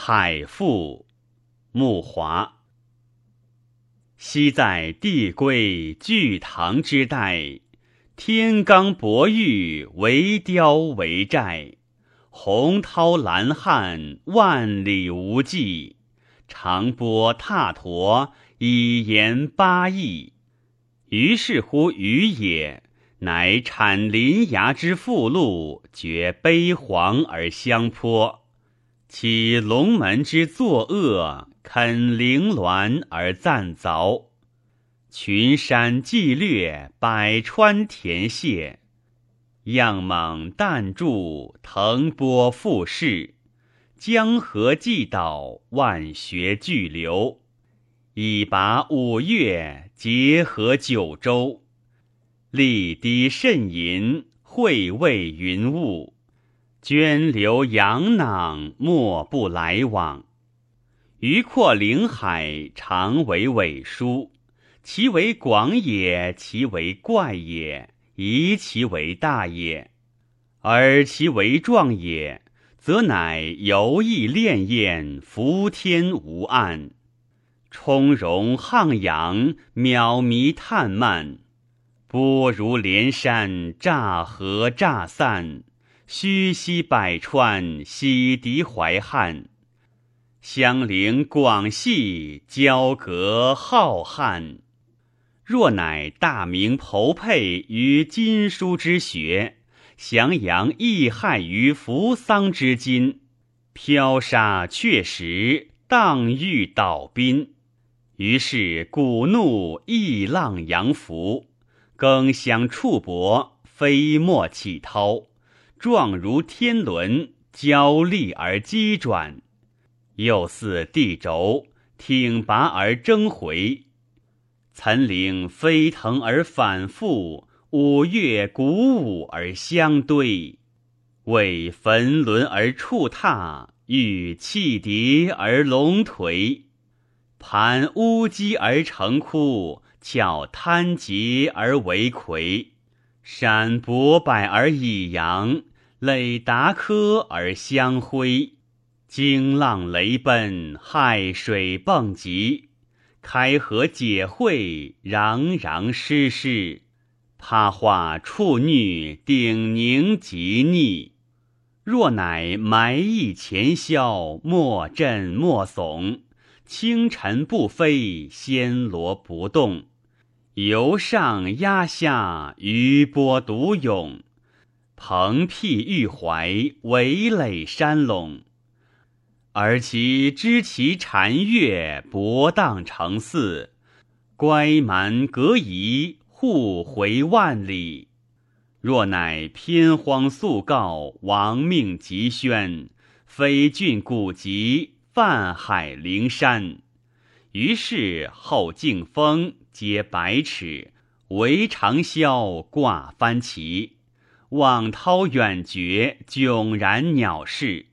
海赋，木华。昔在帝归巨唐之代，天罡博玉为雕为寨，洪涛蓝汉万里无际，长波踏驼以言八佾。于是乎余也，乃产林崖之附录，绝悲惶而相颇。起龙门之作恶，肯凌峦而赞凿；群山既略，百川田泻，样猛弹柱，腾波复势，江河既倒，万穴俱流。以拔五岳，结合九州，立低甚淫，会谓云雾。涓流洋囊，莫不来往；鱼阔领海，常为尾书。其为广也，其为怪也，宜其为大也。而其为壮也，则乃游弋潋滟，浮天无岸，充容沆阳，渺靡叹漫，波如连山，乍合乍散。虚息百川，洗涤淮汉；相邻广系，交隔浩瀚。若乃大明剖佩于经书之学，降阳易害于扶桑之金，飘沙却石，荡玉倒滨。于是鼓怒，异浪扬浮，更相触搏，飞沫起涛。状如天轮，交立而激转；又似地轴，挺拔而争回。岑岭飞腾而反复，五岳鼓舞而相堆。为焚轮而触踏，欲气叠而龙颓。盘乌鸡而成窟，翘滩结而为魁。山勃柏而以扬，垒达科而相辉；惊浪雷奔，骇水迸急，开河解会，攘攘湿湿，趴化触衄，顶凝极逆。若乃埋翳前消，莫震莫耸，清尘不飞，仙罗不动。由上压下，余波独涌；蓬僻玉怀，围垒山陇。而其知其禅悦，博荡成寺；乖蛮隔夷，互回万里。若乃偏荒速告，亡命急宣，非峻古籍，泛海灵山。于是后劲风。皆百尺，惟长啸挂帆旗，望涛远绝，迥然鸟视。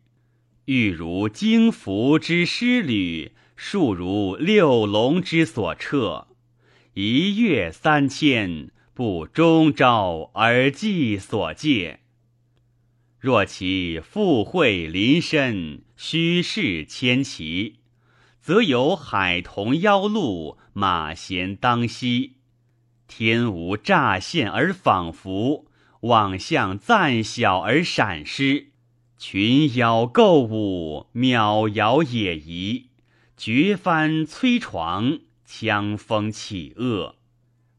欲如惊伏之师旅，数如六龙之所掣。一跃三千，不终朝而寄所借。若其富会临身，虚饰千骑。则有海童妖鹿，马衔当息，天无乍现而仿佛，望向暂小而闪失。群妖构舞，渺遥野移，绝帆摧床，枪风起恶，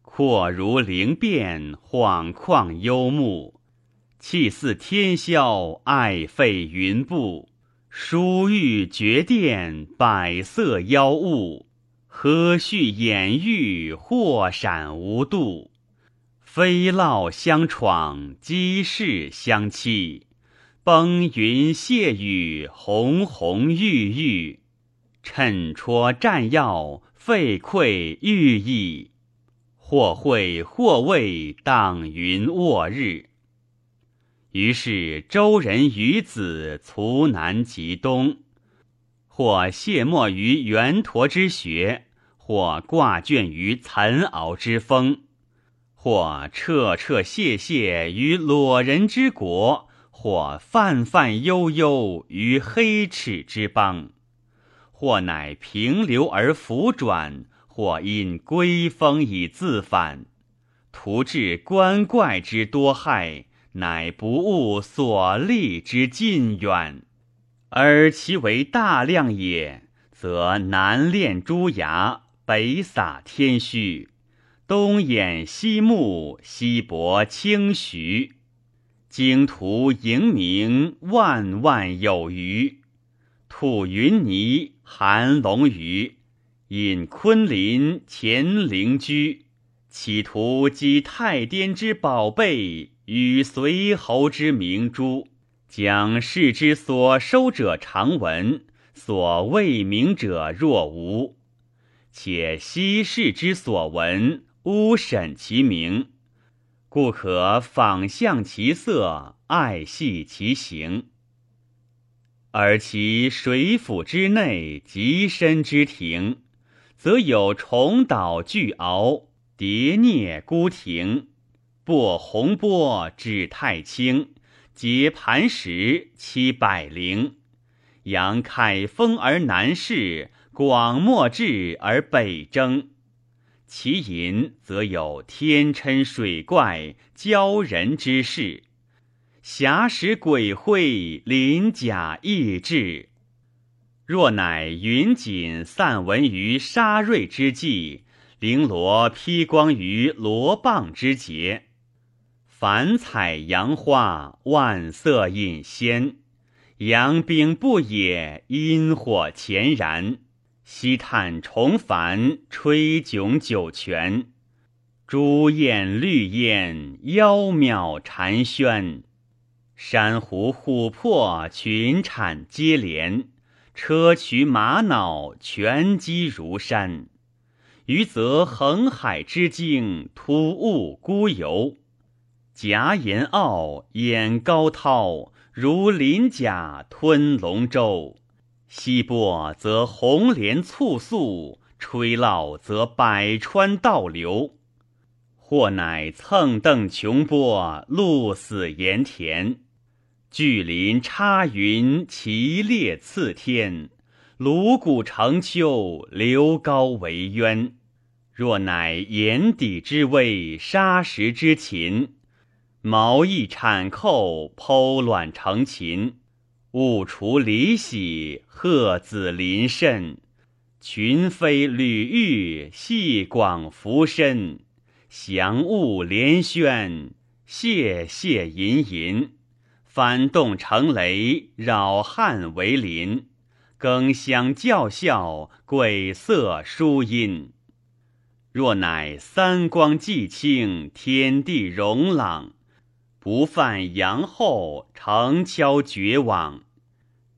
阔如灵变，恍旷幽穆，气似天霄，爱废云步。疏玉绝殿，百色妖物，呵煦掩玉，或闪无度。飞涝相闯，激势相欺，崩云泻雨，红红郁郁，趁戳战药，废溃欲溢。或会或未，荡云卧日。于是周人于子卒南及东，或谢墨于圆陀之穴，或挂卷于岑敖之峰，或彻彻谢谢于裸人之国，或泛泛悠悠于黑齿之邦。或乃平流而浮转，或因归风以自返，徒致观怪之多害，乃不悟所立之近远。而其为大量也，则南炼朱牙，北撒天虚，东掩西木，西泊清徐，经途盈明，万万有余。吐云泥，含龙鱼，引昆林，乾陵居，企图积太颠之宝贝与随侯之明珠，将世之所收者常闻，所未明者若无。且昔世之所闻，吾审其名，故可仿象其色，爱系其形。而其水府之内，极深之庭，则有重岛巨鳌、叠啮孤亭、泊洪波、指太清、结磐石、七百灵，扬凯风而南逝，广漠志而北征。其淫则有天嗔水怪、鲛人之事。侠使鬼会，鳞甲异质。若乃云锦散文于沙瑞之际，绫罗披光于罗蚌之节，凡彩阳花，万色隐仙。阳冰不也，阴火潜然。西叹重繁，吹迥九泉。朱燕绿燕，妖渺蝉喧。珊瑚琥珀，群产接连；砗磲玛瑙，全积如山。余则横海之境，突兀孤游。夹岩坳，掩高涛，如鳞甲吞龙舟。西波则红莲簇簇，吹涝则百川倒流。或乃蹭蹬穷波，鹿死盐田。巨林插云，奇列次天；颅骨成丘，流高为渊。若乃岩底之危，沙石之禽，毛翼产寇，剖卵成禽。物雏离喜，鹤子临甚。群飞履玉，细广浮深。祥物连轩，谢谢吟吟。翻动成雷，扰汉为林；更相叫啸，鬼色殊音。若乃三光既清，天地容朗，不犯阳后，城敲绝网。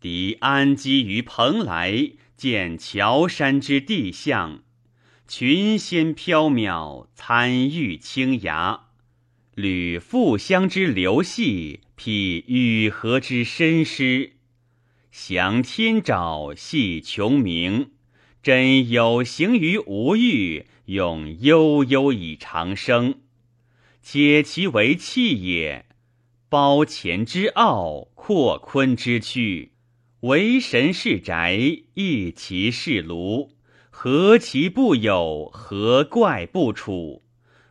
敌安基于蓬莱，见乔山之地象，群仙缥缈，参玉清崖。履复香之流细，披雨河之深湿，降天沼，系穹冥。真有形于无欲，永悠悠以长生。解其为气也，包乾之奥，扩坤之躯，为神是宅，亦其是庐。何其不有，何怪不处？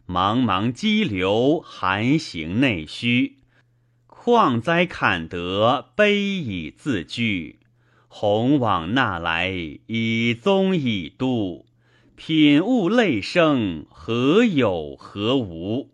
茫茫激流，寒行内虚；况哉坎德，悲以自居。鸿往纳来，以宗以都。品物类生，何有何无？